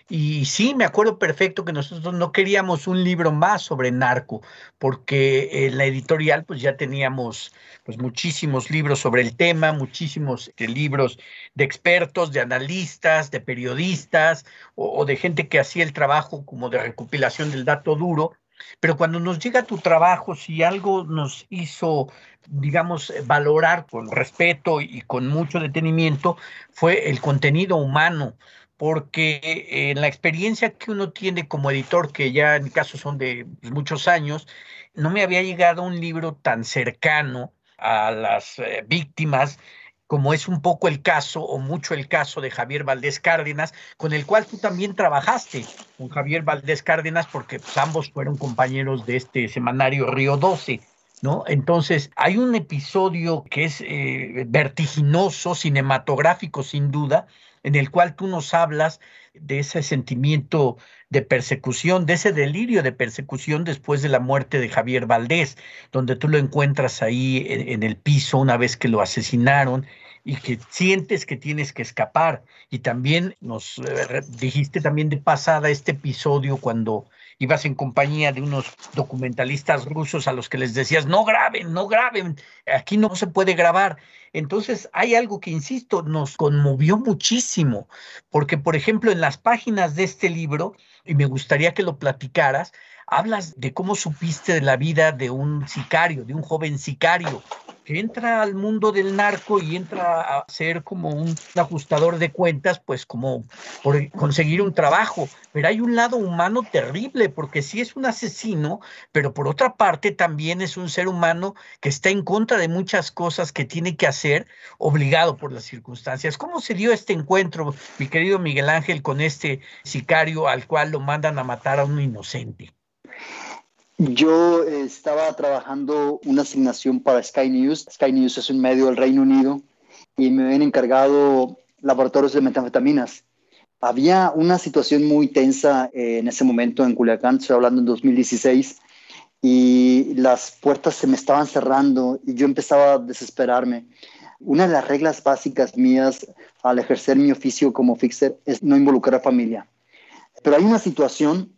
y sí, me acuerdo perfecto que nosotros no queríamos un libro más sobre narco, porque en la editorial pues ya teníamos pues muchísimos libros sobre el tema, muchísimos eh, libros de expertos, de analistas, de periodistas o de gente que hacía el trabajo como de recopilación del dato duro. Pero cuando nos llega tu trabajo, si algo nos hizo, digamos, valorar con respeto y con mucho detenimiento, fue el contenido humano porque en la experiencia que uno tiene como editor, que ya en mi caso son de pues, muchos años, no me había llegado un libro tan cercano a las eh, víctimas como es un poco el caso o mucho el caso de Javier Valdés Cárdenas, con el cual tú también trabajaste con Javier Valdés Cárdenas, porque pues, ambos fueron compañeros de este semanario Río 12. ¿No? Entonces, hay un episodio que es eh, vertiginoso, cinematográfico sin duda, en el cual tú nos hablas de ese sentimiento de persecución, de ese delirio de persecución después de la muerte de Javier Valdés, donde tú lo encuentras ahí en, el piso una vez que lo asesinaron y que sientes que tienes que escapar. Y también nos eh, dijiste también de pasada este episodio cuando ibas en compañía de unos documentalistas rusos a los que les decías, no graben, no graben, aquí no se puede grabar. Entonces hay algo que, insisto, nos conmovió muchísimo, porque, por ejemplo, en las páginas de este libro, y me gustaría que lo platicaras, hablas de cómo supiste de la vida de un sicario, de un joven sicario, entra al mundo del narco y entra a ser como un ajustador de cuentas, pues como por conseguir un trabajo. Pero hay un lado humano terrible, porque sí es un asesino, pero por otra parte también es un ser humano que está en contra de muchas cosas que tiene que hacer, obligado por las circunstancias. ¿Cómo se dio este encuentro, mi querido Miguel Ángel, con este sicario al cual lo mandan a matar a un inocente? Yo estaba trabajando una asignación para Sky News. Sky News es un medio del Reino Unido y me habían encargado laboratorios de metanfetaminas. Había una situación muy tensa eh, en ese momento en Culiacán, estoy hablando en 2016, y las puertas se me estaban cerrando y yo empezaba a desesperarme. Una de las reglas básicas mías al ejercer mi oficio como fixer es no involucrar a familia. Pero hay una situación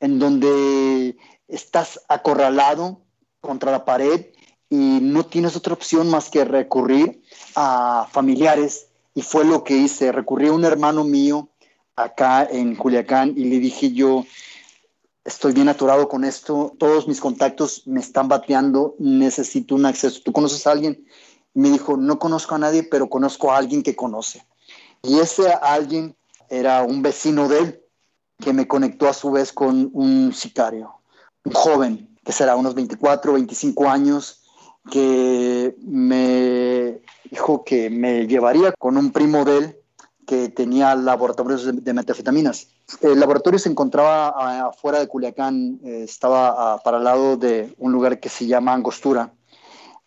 en donde estás acorralado contra la pared y no tienes otra opción más que recurrir a familiares. Y fue lo que hice, recurrí a un hermano mío acá en Culiacán y le dije yo, estoy bien atorado con esto, todos mis contactos me están bateando, necesito un acceso. ¿Tú conoces a alguien? me dijo, no conozco a nadie, pero conozco a alguien que conoce. Y ese alguien era un vecino de él que me conectó a su vez con un sicario, joven, que será unos 24, 25 años, que me dijo que me llevaría con un primo de él que tenía laboratorios de, de metanfetaminas. El laboratorio se encontraba afuera de Culiacán, eh, estaba para el lado de un lugar que se llama Angostura.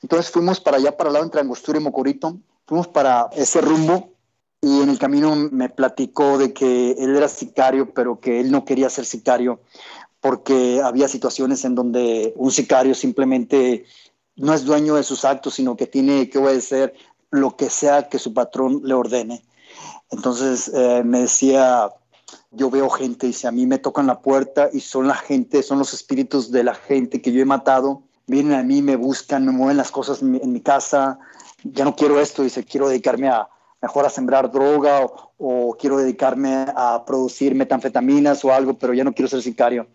Entonces fuimos para allá, para el lado entre Angostura y Mocorito, fuimos para ese rumbo y en el camino me platicó de que él era sicario, pero que él no quería ser sicario porque había situaciones en donde un sicario simplemente no es dueño de sus actos, sino que tiene que obedecer lo que sea que su patrón le ordene. Entonces eh, me decía, yo veo gente, dice, a mí me tocan la puerta y son la gente, son los espíritus de la gente que yo he matado, vienen a mí, me buscan, me mueven las cosas en mi, casa, ya no quiero esto, dice, quiero dedicarme a mejor a sembrar droga o, o, quiero dedicarme a producir metanfetaminas o algo, pero ya no quiero ser sicario.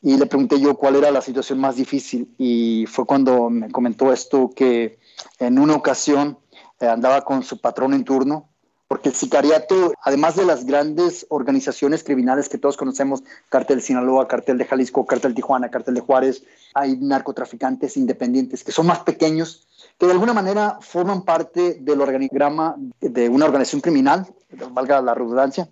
Y le pregunté yo cuál era la situación más difícil y fue cuando me comentó esto que en una ocasión eh, andaba con su patrón en turno porque el sicariato, además de las grandes organizaciones criminales que todos conocemos, Cártel Sinaloa, Cártel de Jalisco, Cártel Tijuana, Cártel de Juárez, hay narcotraficantes independientes que son más pequeños, que de alguna manera forman parte del organigrama de una organización criminal, valga la redundancia,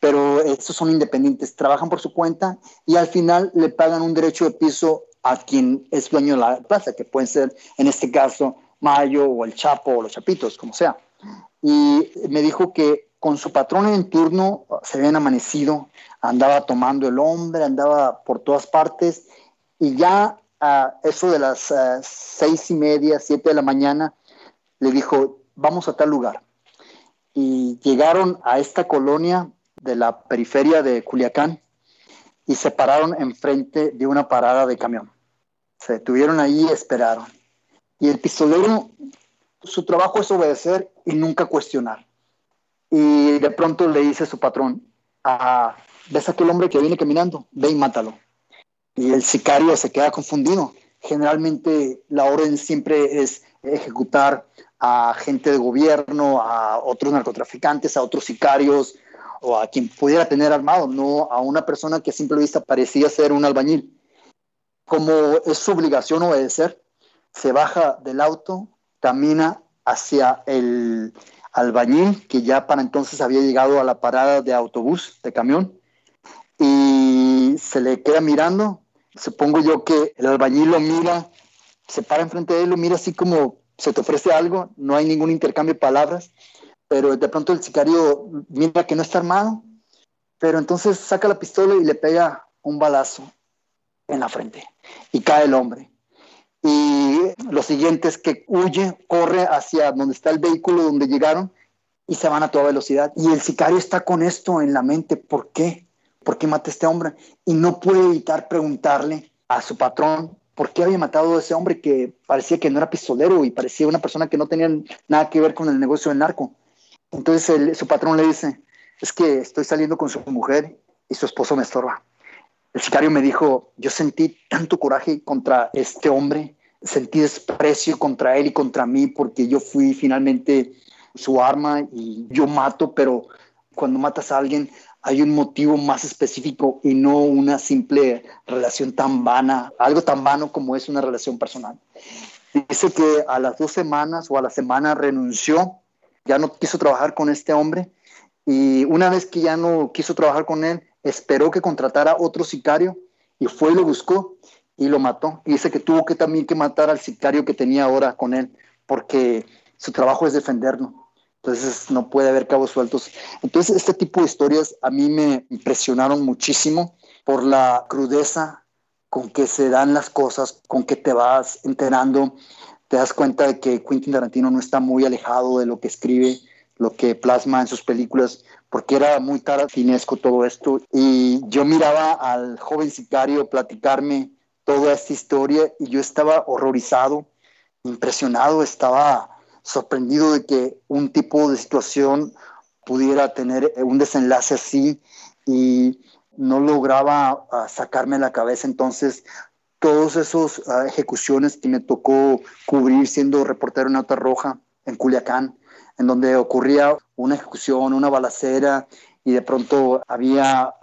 pero estos son independientes, trabajan por su cuenta y al final le pagan un derecho de piso a quien es dueño de la plaza, que pueden ser, en este caso, Mayo o el Chapo o los Chapitos, como sea. Y me dijo que con su patrón en turno se habían amanecido, andaba tomando el hombre, andaba por todas partes y ya a eso de las seis y media, siete de la mañana, le dijo, vamos a tal lugar. Y llegaron a esta colonia de la periferia de Culiacán y se pararon enfrente de una parada de camión. Se detuvieron ahí y esperaron. Y el pistolero su trabajo es obedecer y nunca cuestionar. Y de pronto le dice a su patrón, ah, ves aquel hombre que viene caminando, ve y mátalo. Y el sicario se queda confundido. Generalmente la orden siempre es ejecutar a gente de gobierno, a otros narcotraficantes, a otros sicarios o a quien pudiera tener armado, no a una persona que a simple vista parecía ser un albañil. Como es su obligación obedecer, se baja del auto, camina hacia el albañil, que ya para entonces había llegado a la parada de autobús, de camión, y se le queda mirando. Supongo yo que el albañil lo mira, se para enfrente de él, lo mira así como se te ofrece algo, no hay ningún intercambio de palabras, pero de pronto el sicario mira que no está armado, pero entonces saca la pistola y le pega un balazo en la frente y cae el hombre y lo siguiente es que huye, corre hacia donde está el vehículo donde llegaron y se van a toda velocidad. Y el sicario está con esto en la mente, ¿por qué? ¿Por qué mata a este hombre? Y no puede evitar preguntarle a su patrón por qué había matado a ese hombre que parecía que no era pistolero y parecía una persona que no tenía nada que ver con el negocio del narco. Entonces su patrón le dice, es que estoy saliendo con su mujer y su esposo me estorba. El sicario me dijo, yo sentí tanto coraje contra este hombre, sentí desprecio contra él y contra mí porque yo fui finalmente su arma y yo mato, pero cuando matas a alguien hay un motivo más específico y no una simple relación tan vana, algo tan vano como es una relación personal. Dice que a las dos semanas o a la semana renunció, ya no quiso trabajar con este hombre y una vez que ya no quiso trabajar con él, esperó que contratara otro sicario y fue y lo buscó y lo mató. Y dice que tuvo que también que matar al sicario que tenía ahora con él, porque su trabajo es defenderlo. Entonces no puede haber cabos sueltos. Entonces este tipo de historias a mí me impresionaron muchísimo por la crudeza con que se dan las cosas, con que te vas enterando, te das cuenta de que Quentin Tarantino no está muy alejado de lo que escribe, lo que plasma en sus películas, porque era muy tarantinesco todo esto. Y yo miraba al joven sicario platicarme toda esta historia y yo estaba horrorizado, impresionado, estaba sorprendido de que un tipo de situación pudiera tener un desenlace así y no lograba ah, sacarme la cabeza. Entonces todas esas ah, ejecuciones que me tocó cubrir siendo reportero en Alta Roja, en Culiacán, en donde ocurría una ejecución, una balacera, y de pronto había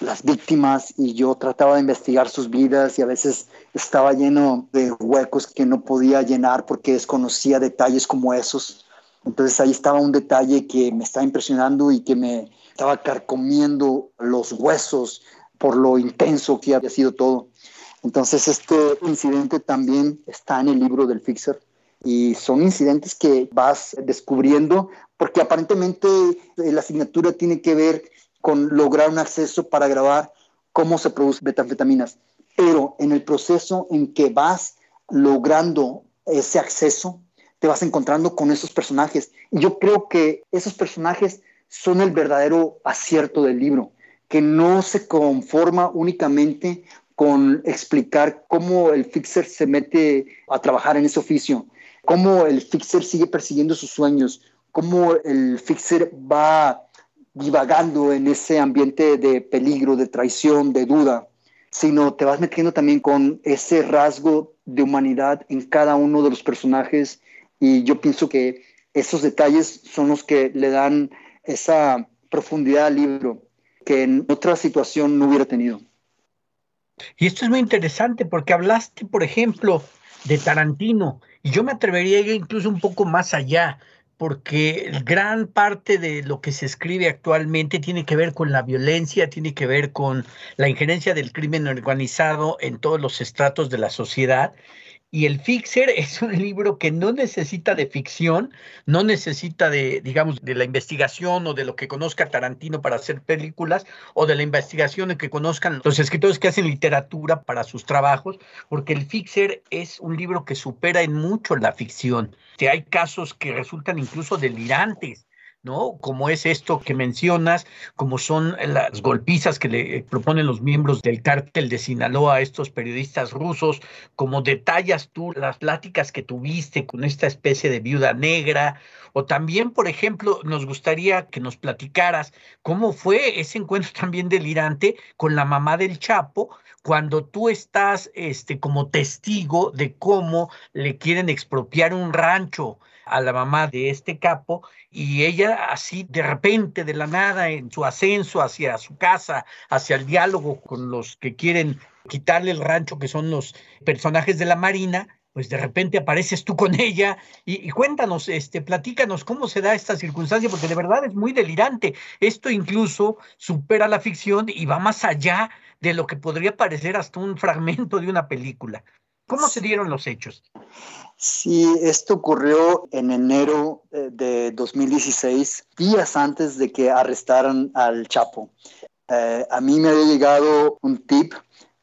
las víctimas y yo trataba de investigar sus vidas y a veces estaba lleno de huecos que no podía llenar porque desconocía detalles como esos. Entonces ahí estaba un detalle que me estaba impresionando y que me estaba carcomiendo los huesos por lo intenso que había sido todo. Entonces este incidente también está en el libro del Fixer y son incidentes que vas descubriendo porque aparentemente la asignatura tiene que ver con lograr un acceso para grabar cómo se producen betanfetaminas. Pero en el proceso en que vas logrando ese acceso, te vas encontrando con esos personajes. Y yo creo que esos personajes son el verdadero acierto del libro, que no se conforma únicamente con explicar cómo el fixer se mete a trabajar en ese oficio, cómo el fixer sigue persiguiendo sus sueños, cómo el fixer va divagando en ese ambiente de peligro, de traición, de duda, sino te vas metiendo también con ese rasgo de humanidad en cada uno de los personajes y yo pienso que esos detalles son los que le dan esa profundidad al libro que en otra situación no hubiera tenido. Y esto es muy interesante porque hablaste, por ejemplo, de Tarantino, y yo me atrevería a ir incluso un poco más allá porque gran parte de lo que se escribe actualmente tiene que ver con la violencia, tiene que ver con la injerencia del crimen organizado en todos los estratos de la sociedad y el Fixer (laughs) es un libro que no necesita de ficción, no necesita de, digamos, de la investigación o de lo que conozca Tarantino para hacer películas o de la investigación que conozcan los escritores que hacen literatura para sus trabajos, porque el Fixer es un libro que supera en mucho la ficción. Que hay casos que resultan incluso delirantes ¿no? Como es esto que mencionas, como son las golpizas que le proponen los miembros del cártel de Sinaloa a estos periodistas rusos, como detallas tú las pláticas que tuviste con esta especie de viuda negra, o también, por ejemplo, nos gustaría que nos platicaras cómo fue ese encuentro (laughs) también delirante con la mamá del Chapo, cuando tú estás este, como testigo de cómo le quieren expropiar un rancho a la mamá de este capo y ella así de repente, de la nada, en su ascenso hacia su casa, hacia el diálogo con los que quieren quitarle el rancho, que son los personajes de la Marina, pues de repente apareces tú con ella y, cuéntanos, este, platícanos cómo se da esta circunstancia, porque de verdad es muy delirante. Esto incluso supera la ficción y va más allá de lo que podría parecer hasta un fragmento de una película. ¿Cómo se dieron los hechos? Sí, esto ocurrió en enero eh, de 2016, días antes de que arrestaran al Chapo. Eh, a mí me había llegado un tip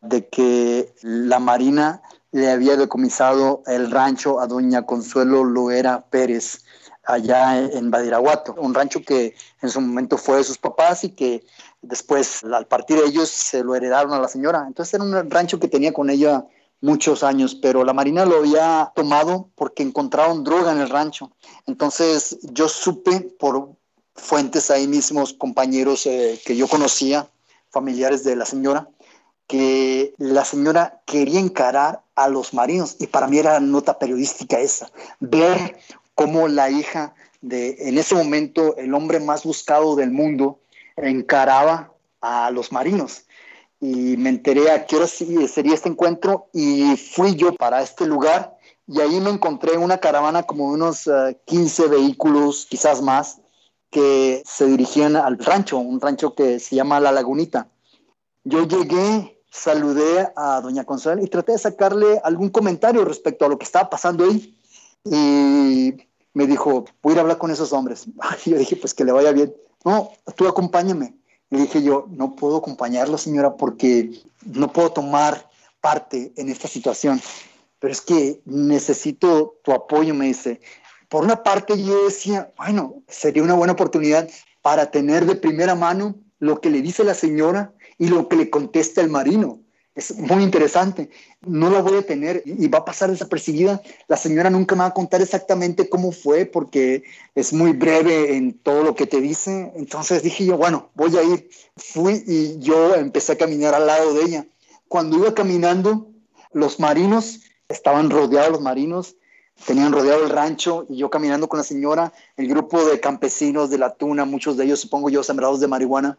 de que la Marina le había decomisado el rancho a doña Consuelo Loera Pérez allá en Badiraguato, un rancho que en su momento fue de sus papás y que después al partir ellos se lo heredaron a la señora. Entonces era un rancho que tenía con ella muchos años, pero la Marina lo había tomado porque encontraron droga en el rancho. Entonces yo supe por fuentes ahí mismos, compañeros eh, que yo conocía, familiares de la señora, que la señora quería encarar a los marinos y para mí era nota periodística esa, ver cómo la hija de, en ese momento, el hombre más buscado del mundo, encaraba a los marinos y me enteré a qué hora sería este encuentro y fui yo para este lugar y ahí me encontré una caravana como unos 15 eh, vehículos, quizás más, que se dirigían al rancho, un rancho que se llama La Lagunita. Yo llegué, saludé a doña Consuelo y traté de sacarle algún comentario respecto a lo que estaba pasando ahí. Y me dijo, voy a ir a hablar con esos hombres. Y (laughs) yo dije, pues que le vaya bien. No, tú acompáñame. Le dije yo, no puedo acompañarlo, señora, porque no puedo tomar parte en esta situación. Pero es que necesito tu apoyo, me dice. Por una parte yo decía, bueno, sería una buena oportunidad para tener de primera mano lo que le dice la señora y lo que le contesta el marino es muy interesante. No la voy a tener y va a pasar desapercibida. La señora nunca me va a contar exactamente cómo fue porque es muy breve en todo lo que te dice. Entonces dije yo, bueno, voy a ir. Fui y yo empecé a caminar al lado de ella. Cuando iba caminando, Los marinos, estaban rodeados los marinos, tenían rodeado el rancho y yo caminando con la señora, el grupo de campesinos de la tuna, muchos de ellos, supongo yo, sembrados de marihuana,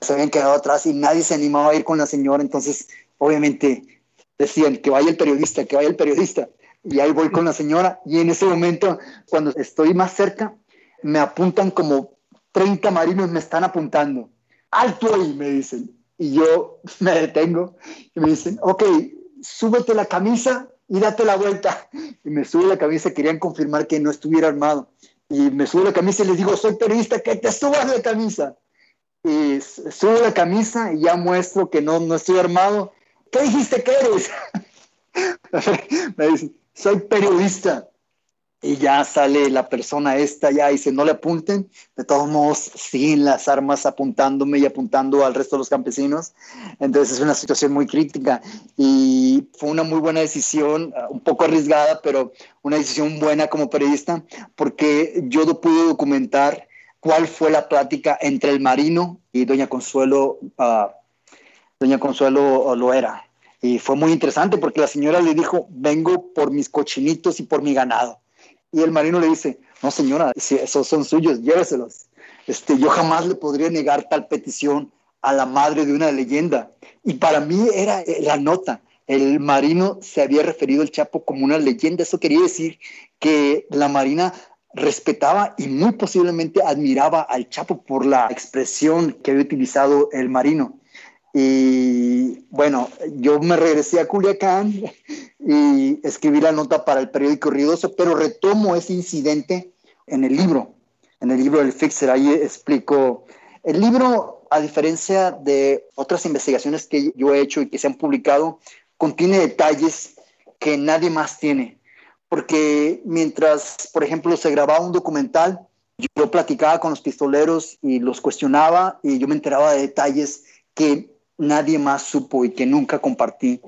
se habían quedado atrás y nadie se animaba a ir con la señora. Entonces, obviamente, decían que vaya el periodista, que vaya el periodista. Y ahí voy con la señora y en ese momento, cuando estoy más cerca, me apuntan como 30 marinos, me están apuntando. Alto ahí, me dicen. Y yo (laughs) me detengo y me dicen, ok, súbete la camisa y date la vuelta. Y me sube la camisa, querían confirmar que no estuviera armado. Y me sube la camisa y les digo, soy periodista, que te subas la camisa. Y subo la camisa y ya muestro que no, no estoy armado. ¿Qué dijiste que eres? (laughs) me dicen, soy periodista y ya sale la persona esta ya dice no le apunten de todos modos siguen las armas apuntándome y apuntando al resto de los campesinos entonces es una situación muy crítica y fue una muy buena decisión un poco arriesgada pero una decisión buena como periodista porque yo no pude documentar cuál fue la plática entre el marino y doña Consuelo uh, doña Consuelo Loera y fue muy interesante porque la señora le dijo vengo por mis cochinitos y por mi ganado y el marino le dice, no señora, si esos son suyos, lléveselos. Este, yo jamás le podría negar tal petición a la madre de una leyenda. Y para mí era eh, la nota. El marino se había referido al Chapo como una leyenda. Eso quería decir que la Marina respetaba y muy posiblemente admiraba al Chapo por la expresión que había utilizado el marino. Y bueno, yo me regresé a Culiacán y escribí la nota para el periódico Ruidoso, pero retomo ese incidente en el libro, en el libro del Fixer. Ahí explico. El libro, a diferencia de otras investigaciones que yo he hecho y que se han publicado, contiene detalles que nadie más tiene. Porque mientras, por ejemplo, se grababa un documental, yo platicaba con los pistoleros y los cuestionaba y yo me enteraba de detalles que nadie más supo y que nunca compartí.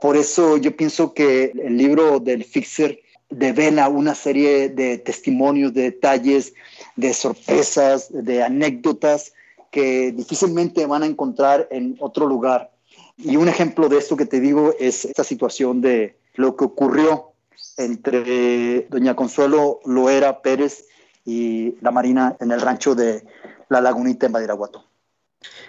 Por eso yo pienso que el libro del Fixer devela una serie de testimonios, de detalles, de sorpresas, de anécdotas que difícilmente van a encontrar en otro lugar. Y un ejemplo de esto que te digo es esta situación de lo que ocurrió entre doña Consuelo Loera Pérez y la Marina en el rancho de La Lagunita en Badiraguato.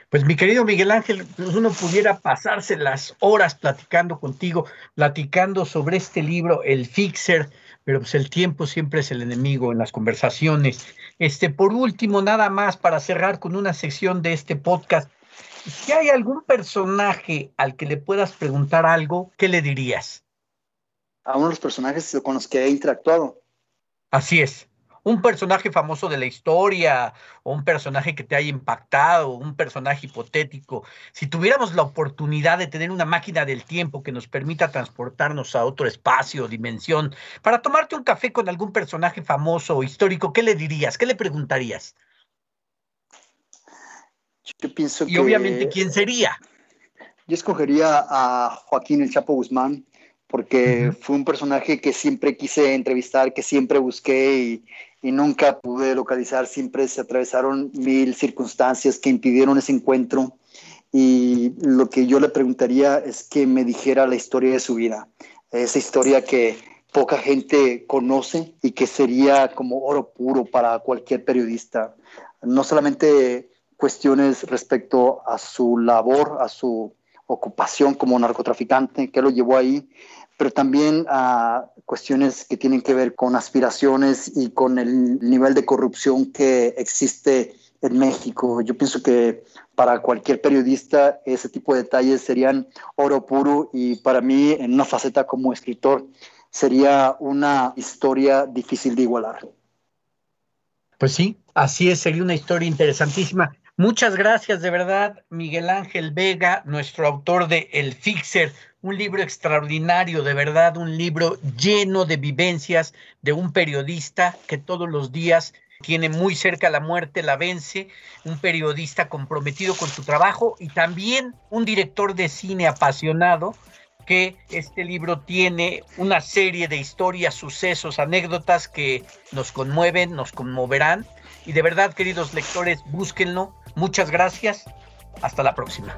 Pues mi querido Miguel Ángel, pues uno pudiera pasarse las horas platicando contigo, platicando sobre este libro, El Fixer, pero pues el tiempo siempre es el enemigo en las conversaciones. Este, por último, nada más para cerrar con una sección de este podcast. Si hay algún personaje al que le puedas preguntar algo, ¿qué le dirías? A uno de los personajes con los que he interactuado. Así es un personaje famoso de la historia o un personaje que te haya impactado, un personaje hipotético, si tuviéramos la oportunidad de tener una máquina del tiempo que nos permita transportarnos a otro espacio, dimensión, para tomarte un café con algún personaje famoso o histórico, ¿qué le dirías? ¿Qué le preguntarías? Yo pienso y obviamente, ¿quién sería? Yo escogería a Joaquín El Chapo Guzmán, porque fue un personaje que siempre quise entrevistar, que siempre busqué y, y nunca pude localizar, siempre se atravesaron mil circunstancias que impidieron ese encuentro. Y lo que yo le preguntaría es que me dijera la historia de su vida, esa historia que poca gente conoce y que sería como oro puro para cualquier periodista, no solamente cuestiones respecto a su labor, a su ocupación como narcotraficante, que lo llevó ahí, pero también a cuestiones que tienen que ver con aspiraciones y con el nivel de corrupción que existe en México. Yo pienso que para cualquier periodista ese tipo de detalles serían oro puro y para mí en una faceta como escritor sería una historia difícil de igualar. Pues sí, así es, sería una historia interesantísima. Muchas gracias de verdad, Miguel Ángel Vega, nuestro autor de El Fixer, un libro extraordinario, de verdad, un libro lleno de vivencias de un periodista que todos los días tiene muy cerca la muerte, la vence, un periodista comprometido con su trabajo y también un director de cine apasionado que este libro tiene una serie de historias, sucesos, anécdotas que nos conmueven, nos conmoverán. Y de verdad, queridos lectores, búsquenlo. Muchas gracias. Hasta la próxima.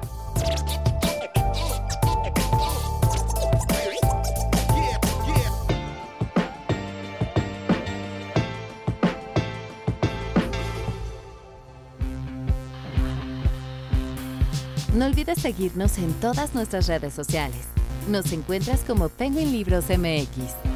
No olvides seguirnos en todas nuestras redes sociales. Nos encuentras como Penguin Libros MX.